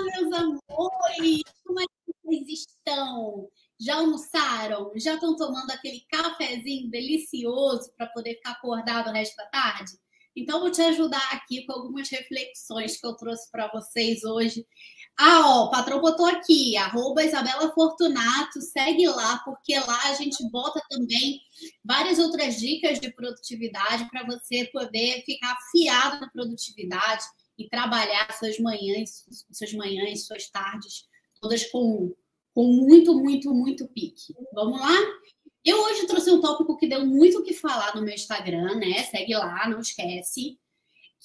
meus amores! Como é que vocês estão? Já almoçaram? Já estão tomando aquele cafezinho delicioso para poder ficar acordado o resto da tarde? Então, vou te ajudar aqui com algumas reflexões que eu trouxe para vocês hoje. Ah, ó, o patrão botou aqui, arroba Isabela Fortunato, segue lá, porque lá a gente bota também várias outras dicas de produtividade para você poder ficar afiado na produtividade e trabalhar suas manhãs, suas manhãs, suas tardes, todas com, com muito, muito, muito pique. Vamos lá? Eu hoje trouxe um tópico que deu muito o que falar no meu Instagram, né? Segue lá, não esquece.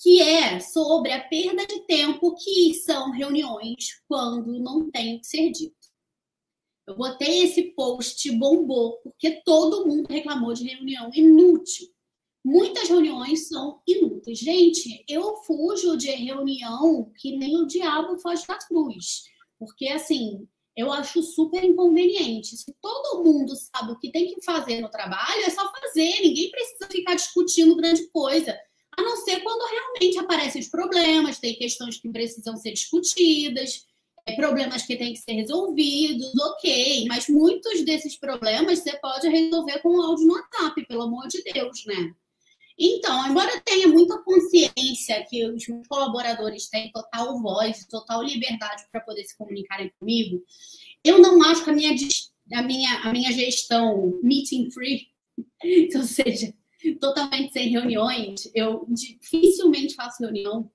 Que é sobre a perda de tempo que são reuniões quando não tem o que ser dito. Eu botei esse post, bombou, porque todo mundo reclamou de reunião inútil. Muitas reuniões são inúteis. Gente, eu fujo de reunião que nem o diabo foge da cruz. Porque, assim, eu acho super inconveniente. Se todo mundo sabe o que tem que fazer no trabalho, é só fazer. Ninguém precisa ficar discutindo grande coisa. A não ser quando realmente aparecem os problemas, tem questões que precisam ser discutidas, é, problemas que têm que ser resolvidos, ok. Mas muitos desses problemas você pode resolver com um áudio no WhatsApp, pelo amor de Deus, né? Então, embora eu tenha muita consciência que os colaboradores têm total voz, total liberdade para poder se comunicarem comigo, eu não acho que a minha, a minha, a minha gestão meeting free, ou seja, totalmente sem reuniões, eu dificilmente faço reunião,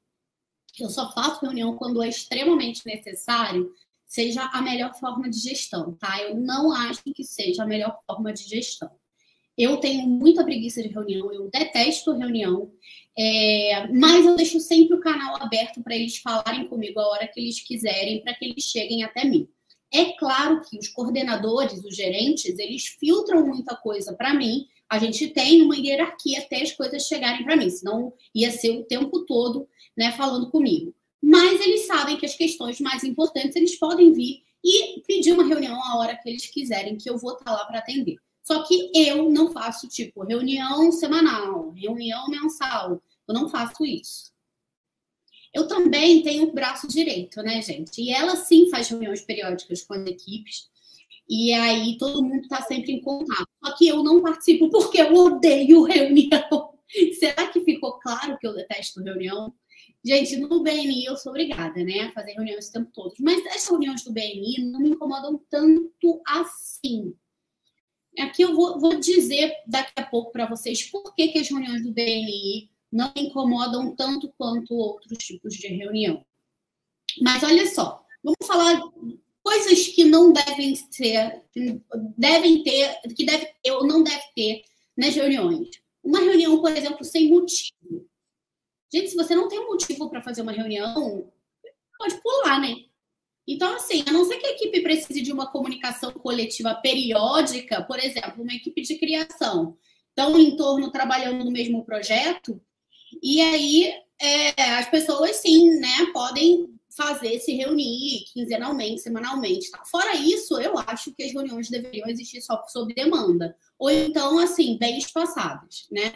eu só faço reunião quando é extremamente necessário, seja a melhor forma de gestão, tá? Eu não acho que seja a melhor forma de gestão. Eu tenho muita preguiça de reunião, eu detesto reunião, é, mas eu deixo sempre o canal aberto para eles falarem comigo a hora que eles quiserem, para que eles cheguem até mim. É claro que os coordenadores, os gerentes, eles filtram muita coisa para mim. A gente tem uma hierarquia até as coisas chegarem para mim, senão ia ser o tempo todo né, falando comigo. Mas eles sabem que as questões mais importantes eles podem vir e pedir uma reunião a hora que eles quiserem, que eu vou estar tá lá para atender. Só que eu não faço, tipo, reunião semanal, reunião mensal. Eu não faço isso. Eu também tenho o braço direito, né, gente? E ela sim faz reuniões periódicas com as equipes. E aí todo mundo está sempre em contato. Só que eu não participo porque eu odeio reunião. Será que ficou claro que eu detesto reunião? Gente, no BNI eu sou obrigada, né, a fazer reuniões o tempo todo. Mas as reuniões do BNI não me incomodam tanto assim. Aqui eu vou, vou dizer daqui a pouco para vocês por que, que as reuniões do BNI não incomodam tanto quanto outros tipos de reunião. Mas olha só, vamos falar coisas que não devem ser, devem ter, que deve ter ou não deve ter nas reuniões. Uma reunião, por exemplo, sem motivo. Gente, se você não tem motivo para fazer uma reunião, pode pular, né? Então, assim, a não ser que a equipe precise de uma comunicação coletiva periódica, por exemplo, uma equipe de criação, estão em torno trabalhando no mesmo projeto, e aí é, as pessoas, sim, né, podem fazer, se reunir quinzenalmente, semanalmente. Tá? Fora isso, eu acho que as reuniões deveriam existir só sob demanda, ou então, assim, bem espaçadas, né?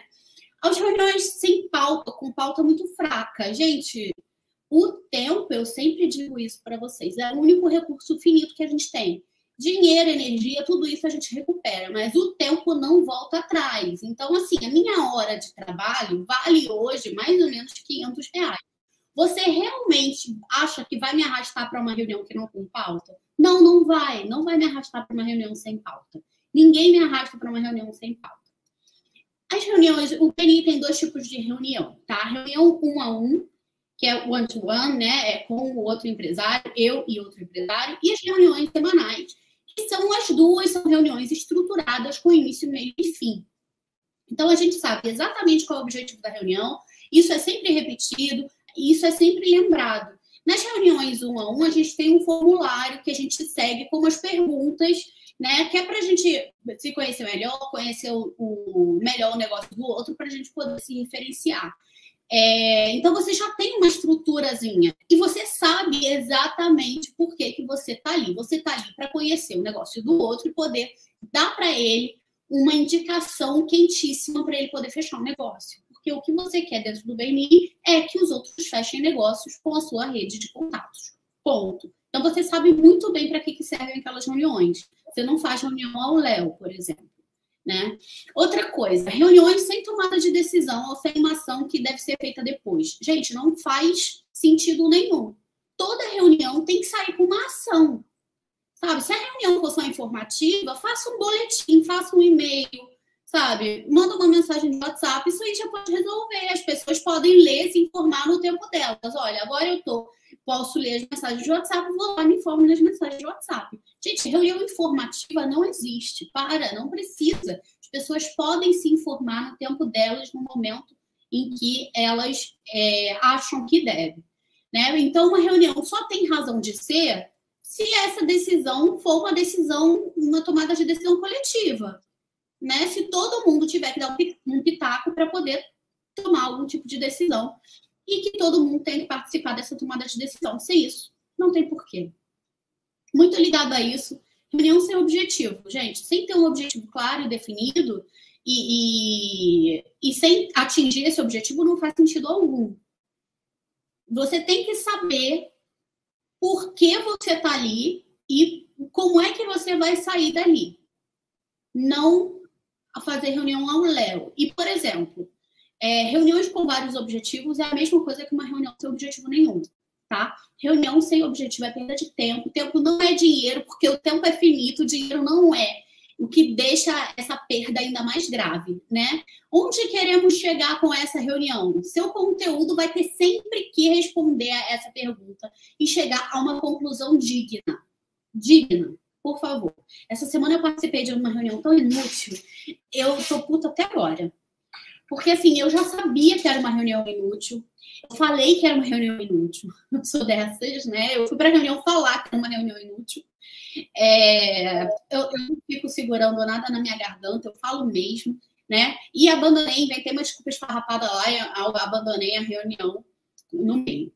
As reuniões sem pauta, com pauta muito fraca. Gente, o tempo, eu sempre digo isso para vocês, é o único recurso finito que a gente tem. Dinheiro, energia, tudo isso a gente recupera, mas o tempo não volta atrás. Então, assim, a minha hora de trabalho vale hoje mais ou menos 500 reais. Você realmente acha que vai me arrastar para uma reunião que não tem pauta? Não, não vai. Não vai me arrastar para uma reunião sem pauta. Ninguém me arrasta para uma reunião sem pauta. As reuniões, o PNI tem dois tipos de reunião, tá? Reunião um a um, que é one-to-one, -one, né? É com o outro empresário, eu e outro empresário, e as reuniões semanais, que são as duas, são reuniões estruturadas com início, meio e fim. Então, a gente sabe exatamente qual é o objetivo da reunião, isso é sempre repetido, isso é sempre lembrado. Nas reuniões um a um, a gente tem um formulário que a gente segue com as perguntas, né? Que é para a gente se conhecer melhor, conhecer o, o melhor o negócio do outro, para a gente poder se referenciar. É, então você já tem uma estruturazinha e você sabe exatamente por que, que você está ali. Você está ali para conhecer o negócio do outro e poder dar para ele uma indicação quentíssima para ele poder fechar o um negócio. Porque o que você quer dentro do BNI é que os outros fechem negócios com a sua rede de contatos. Ponto. Então, você sabe muito bem para que, que servem aquelas reuniões. Você não faz reunião ao Léo, por exemplo. Né? Outra coisa, reuniões sem tomada de decisão ou sem uma ação que deve ser feita depois. Gente, não faz sentido nenhum. Toda reunião tem que sair com uma ação. Sabe? Se a reunião for só informativa, faça um boletim, faça um e-mail, sabe? Manda uma mensagem de WhatsApp, isso aí já pode resolver. As pessoas podem ler, se informar no tempo delas. Olha, agora eu tô, posso ler as mensagens de WhatsApp, vou lá me informo nas mensagens de WhatsApp. Gente, reunião informativa não existe. Para, não precisa. As pessoas podem se informar no tempo delas, no momento em que elas é, acham que devem. Né? Então, uma reunião só tem razão de ser se essa decisão for uma decisão, uma tomada de decisão coletiva né? Se todo mundo tiver que dar um pitaco para poder tomar algum tipo de decisão e que todo mundo tem que participar dessa tomada de decisão. Sem isso, não tem porquê. Muito ligado a isso, reunião sem objetivo, gente, sem ter um objetivo claro e definido e, e, e sem atingir esse objetivo não faz sentido algum. Você tem que saber por que você está ali e como é que você vai sair dali. Não fazer reunião ao Léo. E, por exemplo, é, reuniões com vários objetivos é a mesma coisa que uma reunião sem objetivo nenhum, tá? Reunião sem objetivo é perda de tempo. Tempo não é dinheiro, porque o tempo é finito, o dinheiro não é. O que deixa essa perda ainda mais grave, né? Onde queremos chegar com essa reunião? Seu conteúdo vai ter sempre que responder a essa pergunta e chegar a uma conclusão digna. Digna por favor. Essa semana eu participei de uma reunião tão inútil, eu tô puta até agora. Porque, assim, eu já sabia que era uma reunião inútil, eu falei que era uma reunião inútil, eu sou dessas, né? Eu fui para a reunião falar que era uma reunião inútil. É, eu, eu não fico segurando nada na minha garganta, eu falo mesmo, né? E abandonei, inventei uma desculpa esfarrapada lá, e abandonei a reunião no meio.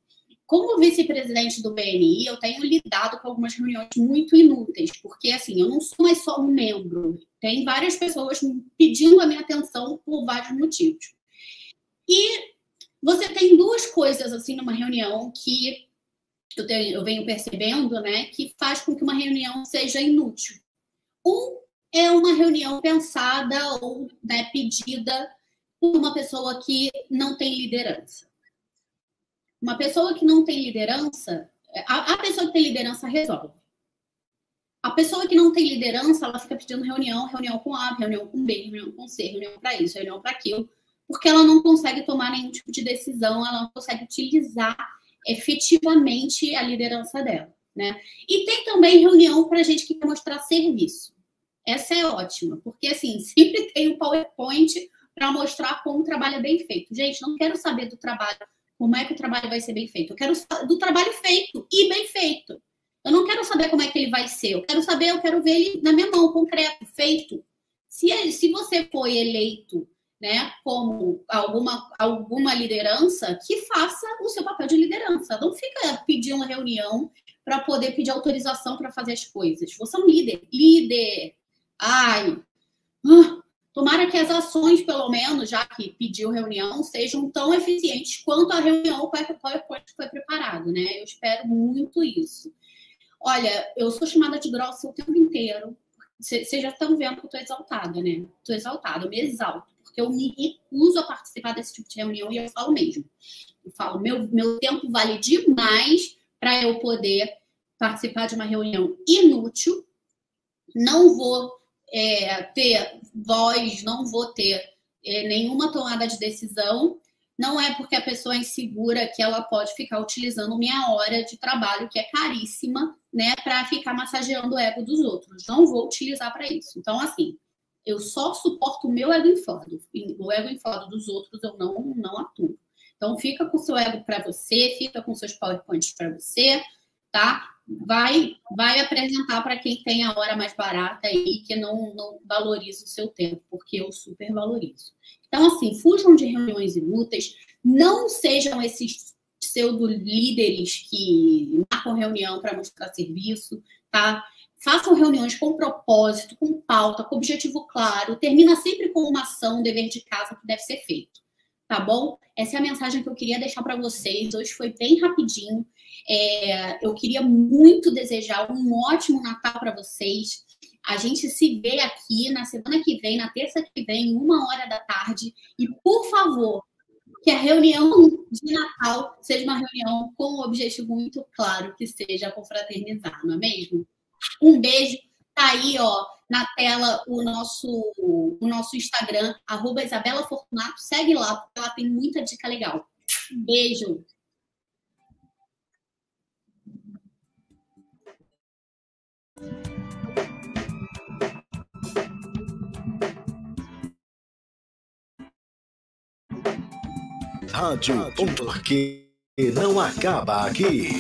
Como vice-presidente do BNI, eu tenho lidado com algumas reuniões muito inúteis, porque assim, eu não sou mais só um membro, tem várias pessoas pedindo a minha atenção por vários motivos. E você tem duas coisas assim numa reunião que eu, tenho, eu venho percebendo, né, que faz com que uma reunião seja inútil. Um é uma reunião pensada ou né, pedida por uma pessoa que não tem liderança. Uma pessoa que não tem liderança, a, a pessoa que tem liderança resolve. A pessoa que não tem liderança, ela fica pedindo reunião, reunião com A, reunião com B, reunião com C, reunião para isso, reunião para aquilo, porque ela não consegue tomar nenhum tipo de decisão, ela não consegue utilizar efetivamente a liderança dela, né? E tem também reunião para gente que quer mostrar serviço. Essa é ótima, porque assim, sempre tem o um PowerPoint para mostrar como o trabalho é bem feito. Gente, não quero saber do trabalho como é que o trabalho vai ser bem feito. Eu quero do trabalho feito e bem feito. Eu não quero saber como é que ele vai ser. Eu quero saber, eu quero ver ele na minha mão, concreto, feito. Se, se você foi eleito né, como alguma, alguma liderança, que faça o seu papel de liderança. Não fica pedindo reunião para poder pedir autorização para fazer as coisas. Você é um líder. Líder. Ai. Ah, Tomara que as ações, pelo menos, já que pediu reunião, sejam tão eficientes quanto a reunião com a PowerPoint que foi preparado, né? Eu espero muito isso. Olha, eu sou chamada de grossa o tempo inteiro. Vocês já estão vendo que eu estou exaltada, né? Estou exaltada, eu me exalto, porque eu me recuso a participar desse tipo de reunião e eu falo mesmo. Eu falo, meu, meu tempo vale demais para eu poder participar de uma reunião inútil. Não vou é, ter voz, não vou ter é, nenhuma tomada de decisão. Não é porque a pessoa é insegura que ela pode ficar utilizando minha hora de trabalho, que é caríssima, né, para ficar massageando o ego dos outros. Não vou utilizar para isso. Então, assim, eu só suporto o meu ego inflado. O ego inflado dos outros eu não, não atuo. Então, fica com seu ego para você, fica com seus PowerPoints para você, tá? vai, vai apresentar para quem tem a hora mais barata e que não, não valoriza o seu tempo, porque eu super valorizo. Então, assim, fujam de reuniões inúteis, não sejam esses pseudo-líderes que marcam reunião para mostrar serviço, tá? Façam reuniões com propósito, com pauta, com objetivo claro, termina sempre com uma ação, um dever de casa que deve ser feito, tá bom? Essa é a mensagem que eu queria deixar para vocês. Hoje foi bem rapidinho. É, eu queria muito desejar um ótimo Natal para vocês. A gente se vê aqui na semana que vem, na terça que vem, uma hora da tarde. E, por favor, que a reunião de Natal seja uma reunião com um objetivo muito claro, que seja confraternizar, não é mesmo? Um beijo. Tá aí, ó, na tela o nosso, o nosso Instagram, arroba Isabela Fortunato. Segue lá, porque ela tem muita dica legal. Beijo. Rádio Porque não acaba aqui.